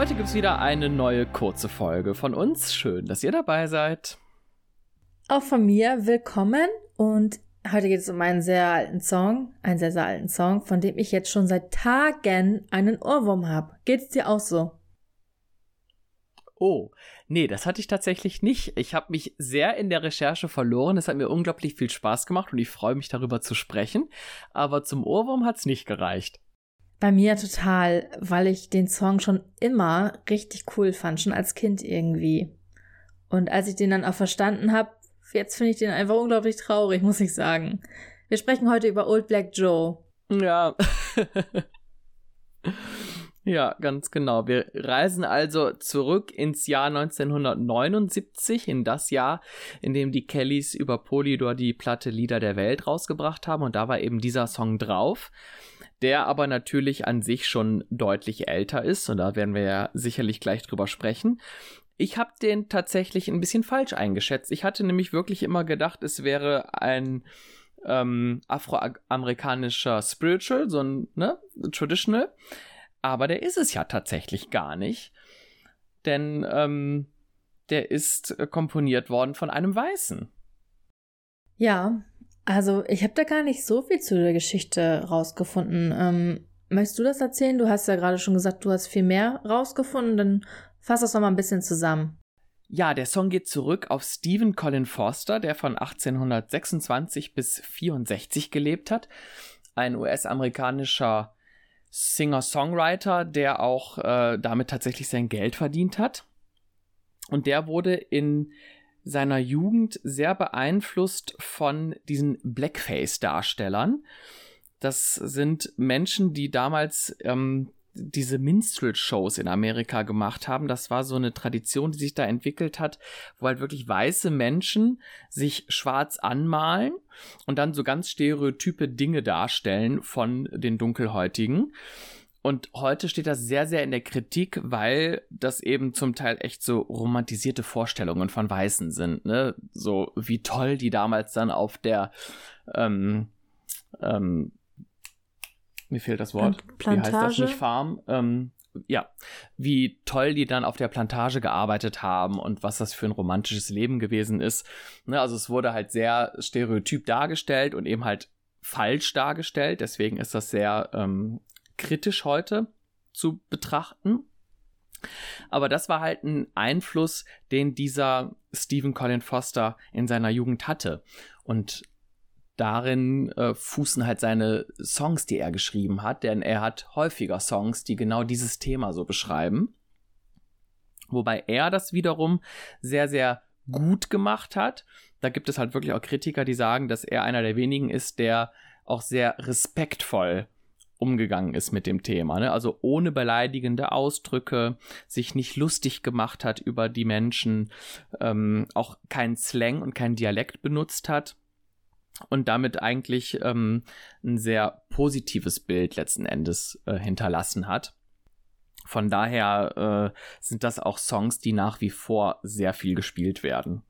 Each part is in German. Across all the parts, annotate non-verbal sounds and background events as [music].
Heute gibt es wieder eine neue kurze Folge von uns. Schön, dass ihr dabei seid. Auch von mir willkommen und heute geht es um einen sehr alten Song, einen sehr, sehr alten Song, von dem ich jetzt schon seit Tagen einen Ohrwurm habe. Geht es dir auch so? Oh, nee, das hatte ich tatsächlich nicht. Ich habe mich sehr in der Recherche verloren. Es hat mir unglaublich viel Spaß gemacht und ich freue mich darüber zu sprechen. Aber zum Ohrwurm hat es nicht gereicht. Bei mir total, weil ich den Song schon immer richtig cool fand, schon als Kind irgendwie. Und als ich den dann auch verstanden habe, jetzt finde ich den einfach unglaublich traurig, muss ich sagen. Wir sprechen heute über Old Black Joe. Ja. [laughs] ja, ganz genau. Wir reisen also zurück ins Jahr 1979, in das Jahr, in dem die Kellys über Polydor die Platte Lieder der Welt rausgebracht haben. Und da war eben dieser Song drauf der aber natürlich an sich schon deutlich älter ist und da werden wir ja sicherlich gleich drüber sprechen. Ich habe den tatsächlich ein bisschen falsch eingeschätzt. Ich hatte nämlich wirklich immer gedacht, es wäre ein ähm, afroamerikanischer Spiritual, so ein ne, Traditional. Aber der ist es ja tatsächlich gar nicht. Denn ähm, der ist komponiert worden von einem Weißen. Ja, also, ich habe da gar nicht so viel zu der Geschichte rausgefunden. Ähm, möchtest du das erzählen? Du hast ja gerade schon gesagt, du hast viel mehr rausgefunden. Dann fass das doch mal ein bisschen zusammen. Ja, der Song geht zurück auf Stephen Colin Forster, der von 1826 bis 64 gelebt hat. Ein US-amerikanischer Singer-Songwriter, der auch äh, damit tatsächlich sein Geld verdient hat. Und der wurde in seiner Jugend sehr beeinflusst von diesen Blackface-Darstellern. Das sind Menschen, die damals ähm, diese Minstrel-Shows in Amerika gemacht haben. Das war so eine Tradition, die sich da entwickelt hat, wo halt wirklich weiße Menschen sich schwarz anmalen und dann so ganz stereotype Dinge darstellen von den Dunkelhäutigen. Und heute steht das sehr, sehr in der Kritik, weil das eben zum Teil echt so romantisierte Vorstellungen von Weißen sind, ne? So wie toll die damals dann auf der, ähm, ähm, mir fehlt das Wort. Plantage? Wie heißt das nicht Farm? Ähm, ja, wie toll die dann auf der Plantage gearbeitet haben und was das für ein romantisches Leben gewesen ist. Ne, also es wurde halt sehr stereotyp dargestellt und eben halt falsch dargestellt. Deswegen ist das sehr ähm, kritisch heute zu betrachten. Aber das war halt ein Einfluss, den dieser Stephen Colin Foster in seiner Jugend hatte. Und darin äh, fußen halt seine Songs, die er geschrieben hat, denn er hat häufiger Songs, die genau dieses Thema so beschreiben. Wobei er das wiederum sehr, sehr gut gemacht hat. Da gibt es halt wirklich auch Kritiker, die sagen, dass er einer der wenigen ist, der auch sehr respektvoll umgegangen ist mit dem Thema. Ne? Also ohne beleidigende Ausdrücke, sich nicht lustig gemacht hat über die Menschen, ähm, auch keinen Slang und keinen Dialekt benutzt hat und damit eigentlich ähm, ein sehr positives Bild letzten Endes äh, hinterlassen hat. Von daher äh, sind das auch Songs, die nach wie vor sehr viel gespielt werden.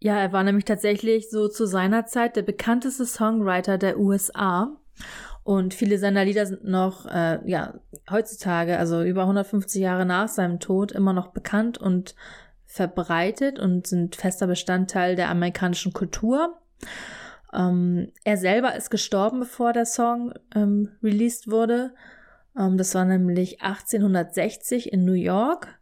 Ja, er war nämlich tatsächlich so zu seiner Zeit der bekannteste Songwriter der USA. Und viele seiner Lieder sind noch, äh, ja, heutzutage, also über 150 Jahre nach seinem Tod, immer noch bekannt und verbreitet und sind fester Bestandteil der amerikanischen Kultur. Ähm, er selber ist gestorben, bevor der Song ähm, released wurde. Ähm, das war nämlich 1860 in New York.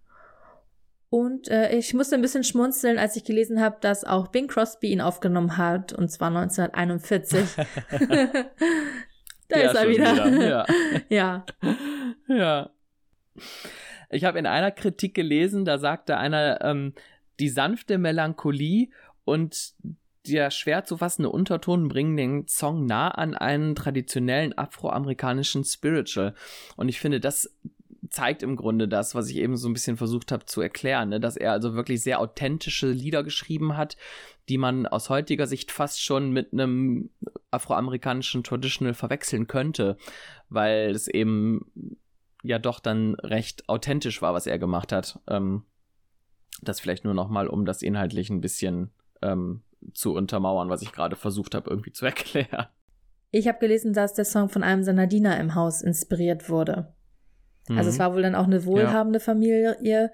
Und äh, ich musste ein bisschen schmunzeln, als ich gelesen habe, dass auch Bing Crosby ihn aufgenommen hat, und zwar 1941. [laughs] [laughs] Da ist er wieder. wieder. [laughs] Ja. ja. ja. Ich habe in einer Kritik gelesen, da sagte einer, ähm, die sanfte Melancholie und der schwer zu fassende Unterton bringen den Song nah an einen traditionellen afroamerikanischen Spiritual. Und ich finde, das zeigt im Grunde das, was ich eben so ein bisschen versucht habe zu erklären, ne? dass er also wirklich sehr authentische Lieder geschrieben hat, die man aus heutiger Sicht fast schon mit einem afroamerikanischen Traditional verwechseln könnte, weil es eben ja doch dann recht authentisch war, was er gemacht hat. Ähm, das vielleicht nur noch mal, um das inhaltlich ein bisschen ähm, zu untermauern, was ich gerade versucht habe irgendwie zu [laughs] erklären. Ich habe gelesen, dass der Song von einem seiner Diener im Haus inspiriert wurde. Mhm. Also es mhm. war wohl dann auch eine wohlhabende ja. Familie.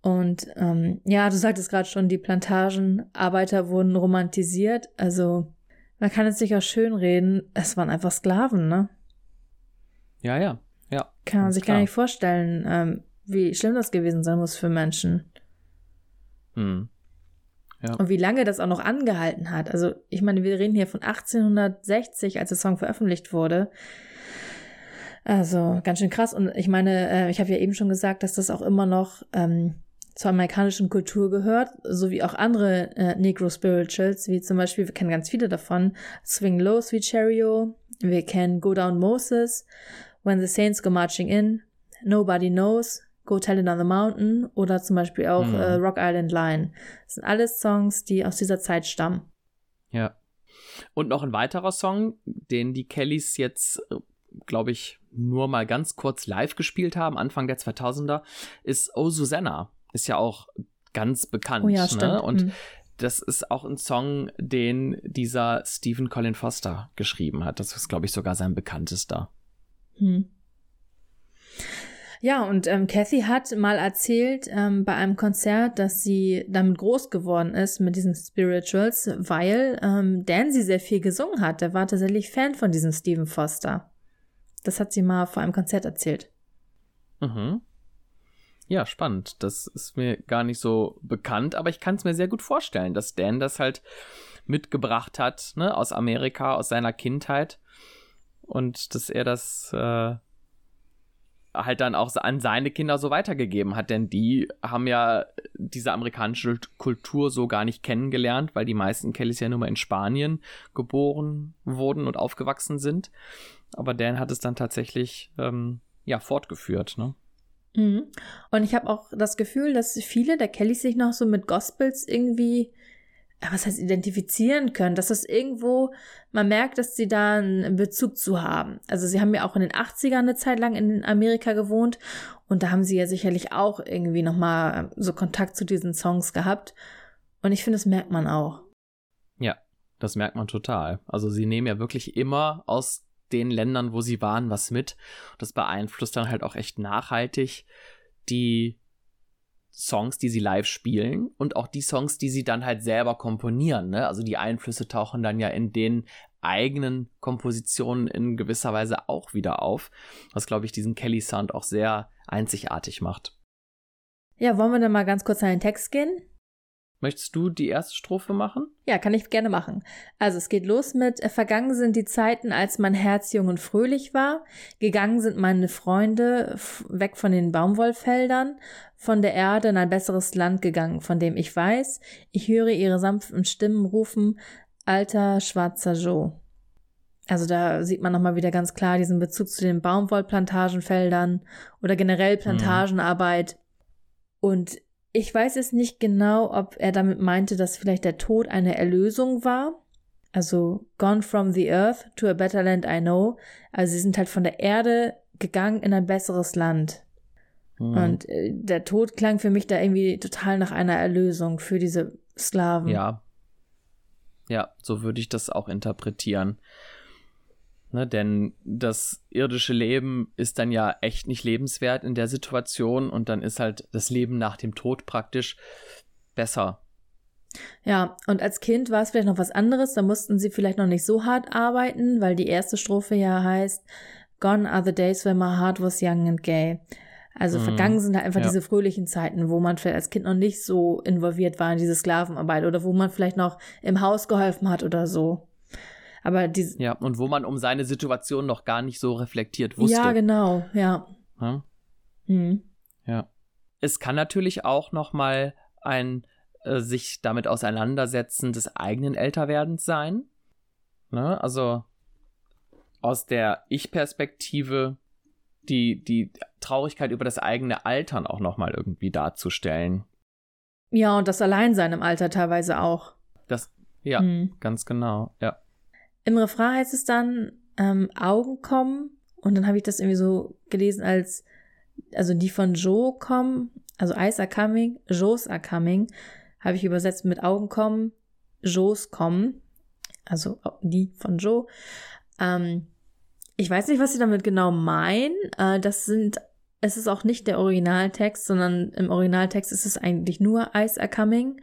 Und ähm, ja, du sagtest gerade schon, die Plantagenarbeiter wurden romantisiert. Also man kann es sich auch schön reden. Es waren einfach Sklaven, ne? Ja, ja, ja. Kann man sich klar. gar nicht vorstellen, ähm, wie schlimm das gewesen sein muss für Menschen. Hm. Ja. Und wie lange das auch noch angehalten hat. Also, ich meine, wir reden hier von 1860, als der Song veröffentlicht wurde. Also, ganz schön krass. Und ich meine, äh, ich habe ja eben schon gesagt, dass das auch immer noch ähm, zur amerikanischen Kultur gehört, sowie auch andere äh, Negro Spirituals, wie zum Beispiel, wir kennen ganz viele davon, Swing Low, Sweet Cherio, wir kennen Go Down Moses, When the Saints Go Marching In, Nobody Knows, Go Tell It on the Mountain oder zum Beispiel auch mhm. äh, Rock Island Line. Das sind alles Songs, die aus dieser Zeit stammen. Ja. Und noch ein weiterer Song, den die Kellys jetzt, äh, glaube ich, nur mal ganz kurz live gespielt haben, Anfang der 2000er, ist Oh Susanna. Ist ja auch ganz bekannt. Oh ja, ne? Und mhm. das ist auch ein Song, den dieser Stephen Colin Foster geschrieben hat. Das ist, glaube ich, sogar sein bekanntester. Hm. Ja, und ähm, Kathy hat mal erzählt ähm, bei einem Konzert, dass sie damit groß geworden ist mit diesen Spirituals, weil ähm, Dan sie sehr viel gesungen hat. Der war tatsächlich Fan von diesem Stephen Foster. Das hat sie mal vor einem Konzert erzählt. Mhm. Ja, spannend. Das ist mir gar nicht so bekannt, aber ich kann es mir sehr gut vorstellen, dass Dan das halt mitgebracht hat, ne, aus Amerika, aus seiner Kindheit. Und dass er das äh, halt dann auch an seine Kinder so weitergegeben hat, denn die haben ja diese amerikanische Kultur so gar nicht kennengelernt, weil die meisten Kellys ja nur mal in Spanien geboren wurden und aufgewachsen sind. Aber Dan hat es dann tatsächlich ähm, ja fortgeführt, ne? Mhm. Und ich habe auch das Gefühl, dass viele der Kellys sich noch so mit Gospels irgendwie was heißt identifizieren können, dass das irgendwo, man merkt, dass sie da einen Bezug zu haben. Also sie haben ja auch in den 80ern eine Zeit lang in Amerika gewohnt und da haben sie ja sicherlich auch irgendwie nochmal so Kontakt zu diesen Songs gehabt. Und ich finde, das merkt man auch. Ja, das merkt man total. Also sie nehmen ja wirklich immer aus den Ländern, wo sie waren, was mit. Das beeinflusst dann halt auch echt nachhaltig die Songs, die sie live spielen und auch die Songs, die sie dann halt selber komponieren. Ne? Also die Einflüsse tauchen dann ja in den eigenen Kompositionen in gewisser Weise auch wieder auf, was, glaube ich, diesen Kelly-Sound auch sehr einzigartig macht. Ja, wollen wir dann mal ganz kurz an den Text gehen? Möchtest du die erste Strophe machen? Ja, kann ich gerne machen. Also es geht los mit Vergangen sind die Zeiten, als mein Herz jung und fröhlich war. Gegangen sind meine Freunde weg von den Baumwollfeldern, von der Erde in ein besseres Land gegangen, von dem ich weiß. Ich höre ihre sanften Stimmen rufen, alter schwarzer Joe. Also da sieht man nochmal wieder ganz klar diesen Bezug zu den Baumwollplantagenfeldern oder generell mhm. Plantagenarbeit. Mhm. Und ich weiß es nicht genau, ob er damit meinte, dass vielleicht der Tod eine Erlösung war. Also gone from the earth to a better land I know. Also sie sind halt von der Erde gegangen in ein besseres Land. Mhm. Und äh, der Tod klang für mich da irgendwie total nach einer Erlösung für diese Sklaven. Ja. Ja, so würde ich das auch interpretieren. Ne, denn das irdische Leben ist dann ja echt nicht lebenswert in der Situation und dann ist halt das Leben nach dem Tod praktisch besser. Ja, und als Kind war es vielleicht noch was anderes, da mussten sie vielleicht noch nicht so hart arbeiten, weil die erste Strophe ja heißt Gone are the days when my heart was young and gay. Also mhm. vergangen sind halt einfach ja. diese fröhlichen Zeiten, wo man vielleicht als Kind noch nicht so involviert war in diese Sklavenarbeit oder wo man vielleicht noch im Haus geholfen hat oder so. Aber diese. Ja, und wo man um seine Situation noch gar nicht so reflektiert wusste. Ja, genau, ja. Ja. Mhm. ja. Es kann natürlich auch noch mal ein äh, sich damit auseinandersetzen des eigenen Älterwerdens sein. Ne? Also aus der Ich-Perspektive die, die Traurigkeit über das eigene Altern auch noch mal irgendwie darzustellen. Ja, und das Alleinsein im Alter teilweise auch. Das, ja, mhm. ganz genau, ja. Im Refrain heißt es dann, ähm, Augen kommen. Und dann habe ich das irgendwie so gelesen als, also die von Joe kommen, also Eyes are coming, Joes are coming, habe ich übersetzt mit Augen kommen, Joes kommen. Also die von Joe. Ähm, ich weiß nicht, was sie damit genau meinen. Äh, das sind es ist auch nicht der Originaltext, sondern im Originaltext ist es eigentlich nur Eyes are coming.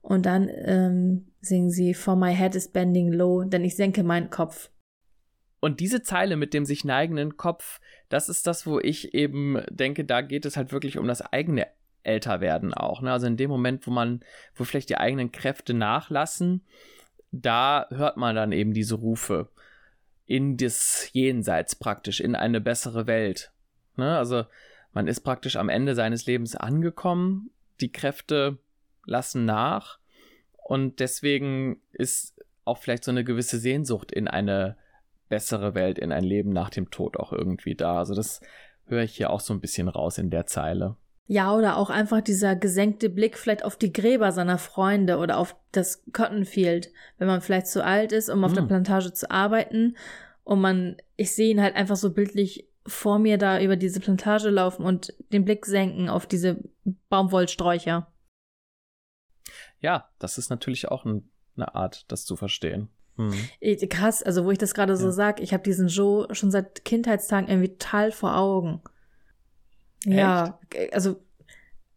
Und dann ähm, singen sie For my head is bending low, denn ich senke meinen Kopf. Und diese Zeile mit dem sich neigenden Kopf, das ist das, wo ich eben denke, da geht es halt wirklich um das eigene Älterwerden auch. Ne? Also in dem Moment, wo man, wo vielleicht die eigenen Kräfte nachlassen, da hört man dann eben diese Rufe in das Jenseits praktisch, in eine bessere Welt. Ne? Also man ist praktisch am Ende seines Lebens angekommen, die Kräfte lassen nach und deswegen ist auch vielleicht so eine gewisse Sehnsucht in eine bessere Welt, in ein Leben nach dem Tod auch irgendwie da. Also das höre ich hier auch so ein bisschen raus in der Zeile. Ja, oder auch einfach dieser gesenkte Blick vielleicht auf die Gräber seiner Freunde oder auf das Cottonfield, wenn man vielleicht zu alt ist, um auf hm. der Plantage zu arbeiten. Und man, ich sehe ihn halt einfach so bildlich vor mir da über diese Plantage laufen und den Blick senken auf diese Baumwollsträucher. Ja, das ist natürlich auch ein, eine Art, das zu verstehen. Hm. Krass, also wo ich das gerade ja. so sag, ich habe diesen Joe schon seit Kindheitstagen irgendwie total vor Augen. Echt? Ja, also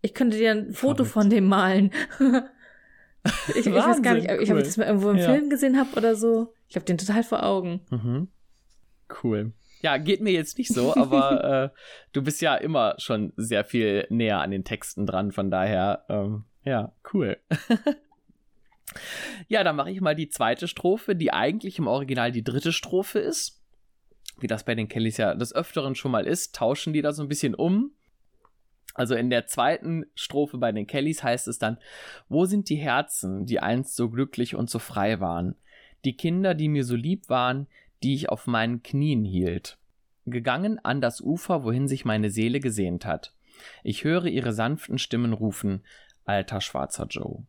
ich könnte dir ein Foto Verrückt. von dem malen. [laughs] ich, ich weiß gar nicht, cool. ich habe das mal irgendwo im ja. Film gesehen habe oder so. Ich habe den total vor Augen. Mhm. Cool. Ja, geht mir jetzt nicht so, aber [laughs] äh, du bist ja immer schon sehr viel näher an den Texten dran, von daher, ähm, ja, cool. [laughs] ja, dann mache ich mal die zweite Strophe, die eigentlich im Original die dritte Strophe ist. Wie das bei den Kellys ja des Öfteren schon mal ist, tauschen die da so ein bisschen um. Also in der zweiten Strophe bei den Kellys heißt es dann, wo sind die Herzen, die einst so glücklich und so frei waren? Die Kinder, die mir so lieb waren, die ich auf meinen Knien hielt. Gegangen an das Ufer, wohin sich meine Seele gesehnt hat. Ich höre ihre sanften Stimmen rufen, alter schwarzer Joe.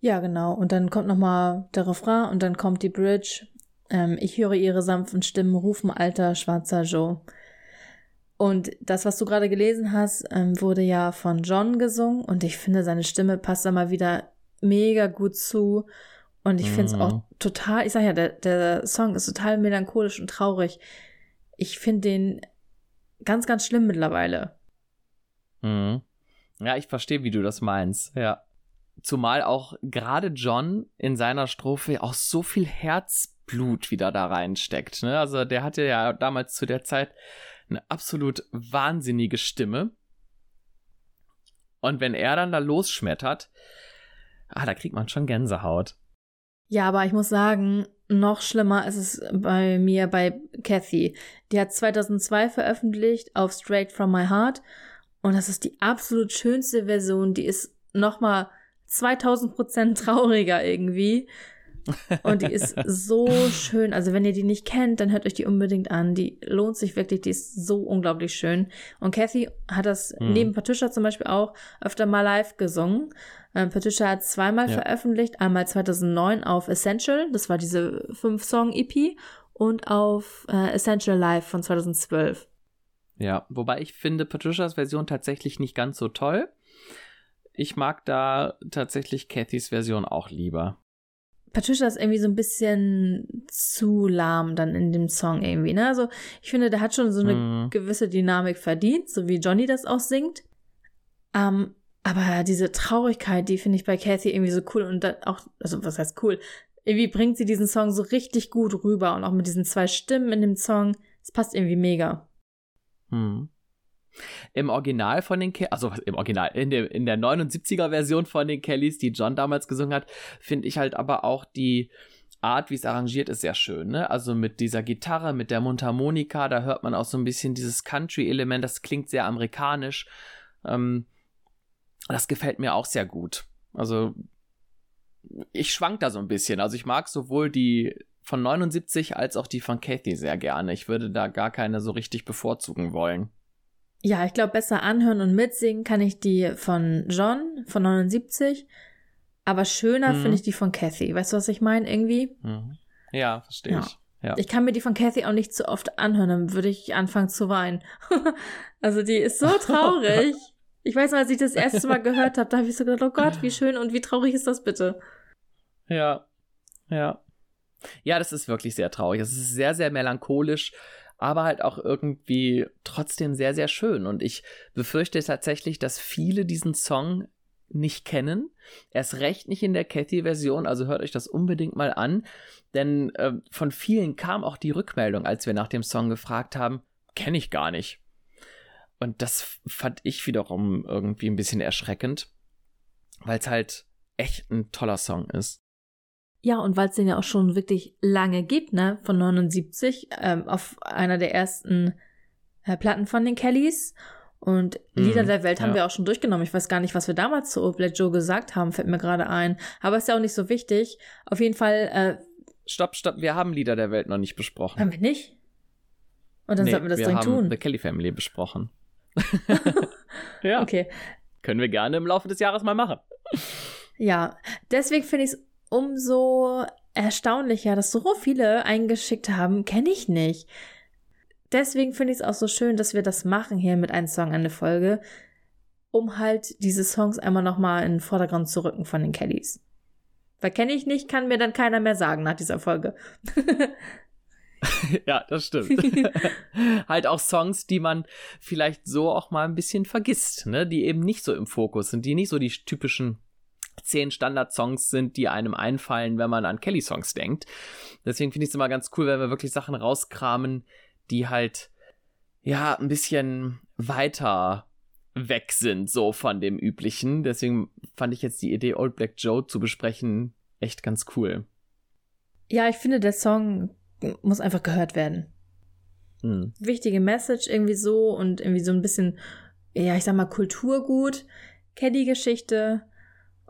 Ja, genau. Und dann kommt nochmal der Refrain und dann kommt die Bridge. Ähm, ich höre ihre sanften Stimmen rufen, alter schwarzer Joe. Und das, was du gerade gelesen hast, ähm, wurde ja von John gesungen und ich finde, seine Stimme passt da mal wieder mega gut zu. Und ich finde es auch mhm. total, ich sag ja, der, der Song ist total melancholisch und traurig. Ich finde den ganz, ganz schlimm mittlerweile. Mhm. Ja, ich verstehe, wie du das meinst. Ja. Zumal auch gerade John in seiner Strophe auch so viel Herzblut wieder da reinsteckt. Ne? Also der hatte ja damals zu der Zeit eine absolut wahnsinnige Stimme. Und wenn er dann da losschmettert, ah, da kriegt man schon Gänsehaut. Ja, aber ich muss sagen, noch schlimmer ist es bei mir bei Kathy. Die hat 2002 veröffentlicht auf Straight From My Heart und das ist die absolut schönste Version. Die ist nochmal 2000 Prozent [laughs] trauriger irgendwie. Und die ist so [laughs] schön. Also wenn ihr die nicht kennt, dann hört euch die unbedingt an. Die lohnt sich wirklich. Die ist so unglaublich schön. Und Kathy hat das mhm. neben Patricia zum Beispiel auch öfter mal live gesungen. Ähm, Patricia hat zweimal ja. veröffentlicht. Einmal 2009 auf Essential. Das war diese fünf-Song-EP. Und auf äh, Essential Live von 2012. Ja, wobei ich finde Patricias Version tatsächlich nicht ganz so toll. Ich mag da tatsächlich Cathys Version auch lieber. Patricia ist irgendwie so ein bisschen zu lahm dann in dem Song irgendwie, ne? Also ich finde, der hat schon so eine mhm. gewisse Dynamik verdient, so wie Johnny das auch singt. Ähm, aber diese Traurigkeit, die finde ich bei Kathy irgendwie so cool und dann auch, also was heißt cool? Irgendwie bringt sie diesen Song so richtig gut rüber und auch mit diesen zwei Stimmen in dem Song, es passt irgendwie mega. Hm. Im Original von den Kellys, also im Original, in der, in der 79er Version von den Kellys, die John damals gesungen hat, finde ich halt aber auch die Art, wie es arrangiert ist, sehr schön. Ne? Also mit dieser Gitarre, mit der Mundharmonika, da hört man auch so ein bisschen dieses Country-Element, das klingt sehr amerikanisch. Ähm, das gefällt mir auch sehr gut. Also ich schwank da so ein bisschen. Also ich mag sowohl die von 79 als auch die von Kathy sehr gerne. Ich würde da gar keine so richtig bevorzugen wollen. Ja, ich glaube, besser anhören und mitsingen kann ich die von John von 79. Aber schöner mhm. finde ich die von Kathy. Weißt du, was ich meine? Irgendwie? Mhm. Ja, verstehe ja. ich. Ja. Ich kann mir die von Kathy auch nicht zu oft anhören, dann würde ich anfangen zu weinen. [laughs] also die ist so [laughs] traurig. ich weiß noch, als ich das erste Mal gehört habe, da habe ich so gedacht, oh Gott, wie schön und wie traurig ist das bitte? Ja, ja. Ja, das ist wirklich sehr traurig. Es ist sehr, sehr melancholisch aber halt auch irgendwie trotzdem sehr, sehr schön. Und ich befürchte tatsächlich, dass viele diesen Song nicht kennen. Erst recht nicht in der Cathy-Version, also hört euch das unbedingt mal an. Denn äh, von vielen kam auch die Rückmeldung, als wir nach dem Song gefragt haben, kenne ich gar nicht. Und das fand ich wiederum irgendwie ein bisschen erschreckend, weil es halt echt ein toller Song ist. Ja, und weil es den ja auch schon wirklich lange gibt, ne, von 79, ähm, auf einer der ersten äh, Platten von den Kellys. Und Lieder mhm, der Welt haben ja. wir auch schon durchgenommen. Ich weiß gar nicht, was wir damals zu Black Joe gesagt haben, fällt mir gerade ein. Aber ist ja auch nicht so wichtig. Auf jeden Fall. Äh, stopp, stopp, wir haben Lieder der Welt noch nicht besprochen. Haben wir nicht? Und dann nee, sollten wir das wir dringend haben The Kelly Family besprochen. [laughs] [laughs] ja. Okay. Können wir gerne im Laufe des Jahres mal machen. Ja, deswegen finde ich es umso erstaunlicher, dass so viele eingeschickt haben, kenne ich nicht. Deswegen finde ich es auch so schön, dass wir das machen hier mit einem Song der Folge, um halt diese Songs einmal nochmal in den Vordergrund zu rücken von den Kellys. Weil kenne ich nicht, kann mir dann keiner mehr sagen nach dieser Folge. [laughs] ja, das stimmt. [laughs] halt auch Songs, die man vielleicht so auch mal ein bisschen vergisst, ne? Die eben nicht so im Fokus sind, die nicht so die typischen zehn Standard-Songs sind, die einem einfallen, wenn man an Kelly-Songs denkt. Deswegen finde ich es immer ganz cool, wenn wir wirklich Sachen rauskramen, die halt, ja, ein bisschen weiter weg sind, so von dem üblichen. Deswegen fand ich jetzt die Idee, Old Black Joe zu besprechen, echt ganz cool. Ja, ich finde, der Song muss einfach gehört werden. Hm. Wichtige Message irgendwie so und irgendwie so ein bisschen, ja, ich sag mal, Kulturgut, Caddy-Geschichte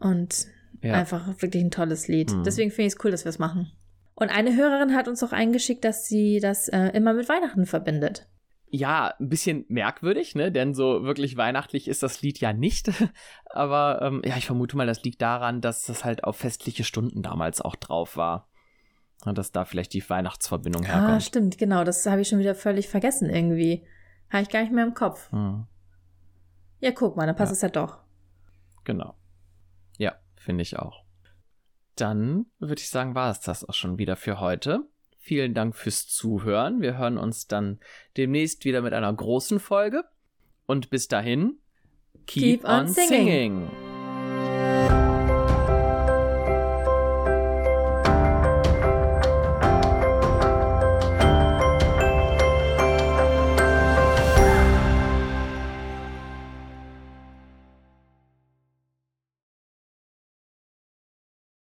und ja. einfach wirklich ein tolles Lied. Hm. Deswegen finde ich es cool, dass wir es machen. Und eine Hörerin hat uns auch eingeschickt, dass sie das äh, immer mit Weihnachten verbindet. Ja, ein bisschen merkwürdig, ne? Denn so wirklich weihnachtlich ist das Lied ja nicht. [laughs] Aber ähm, ja, ich vermute mal, das liegt daran, dass das halt auf festliche Stunden damals auch drauf war. Und dass da vielleicht die Weihnachtsverbindung herkommt. Ah, stimmt, genau. Das habe ich schon wieder völlig vergessen irgendwie. Habe ich gar nicht mehr im Kopf. Hm. Ja, guck mal, dann passt ja. es ja doch. Genau. Finde ich auch. Dann würde ich sagen, war es das auch schon wieder für heute. Vielen Dank fürs Zuhören. Wir hören uns dann demnächst wieder mit einer großen Folge. Und bis dahin, keep, keep on, on, singing. singing.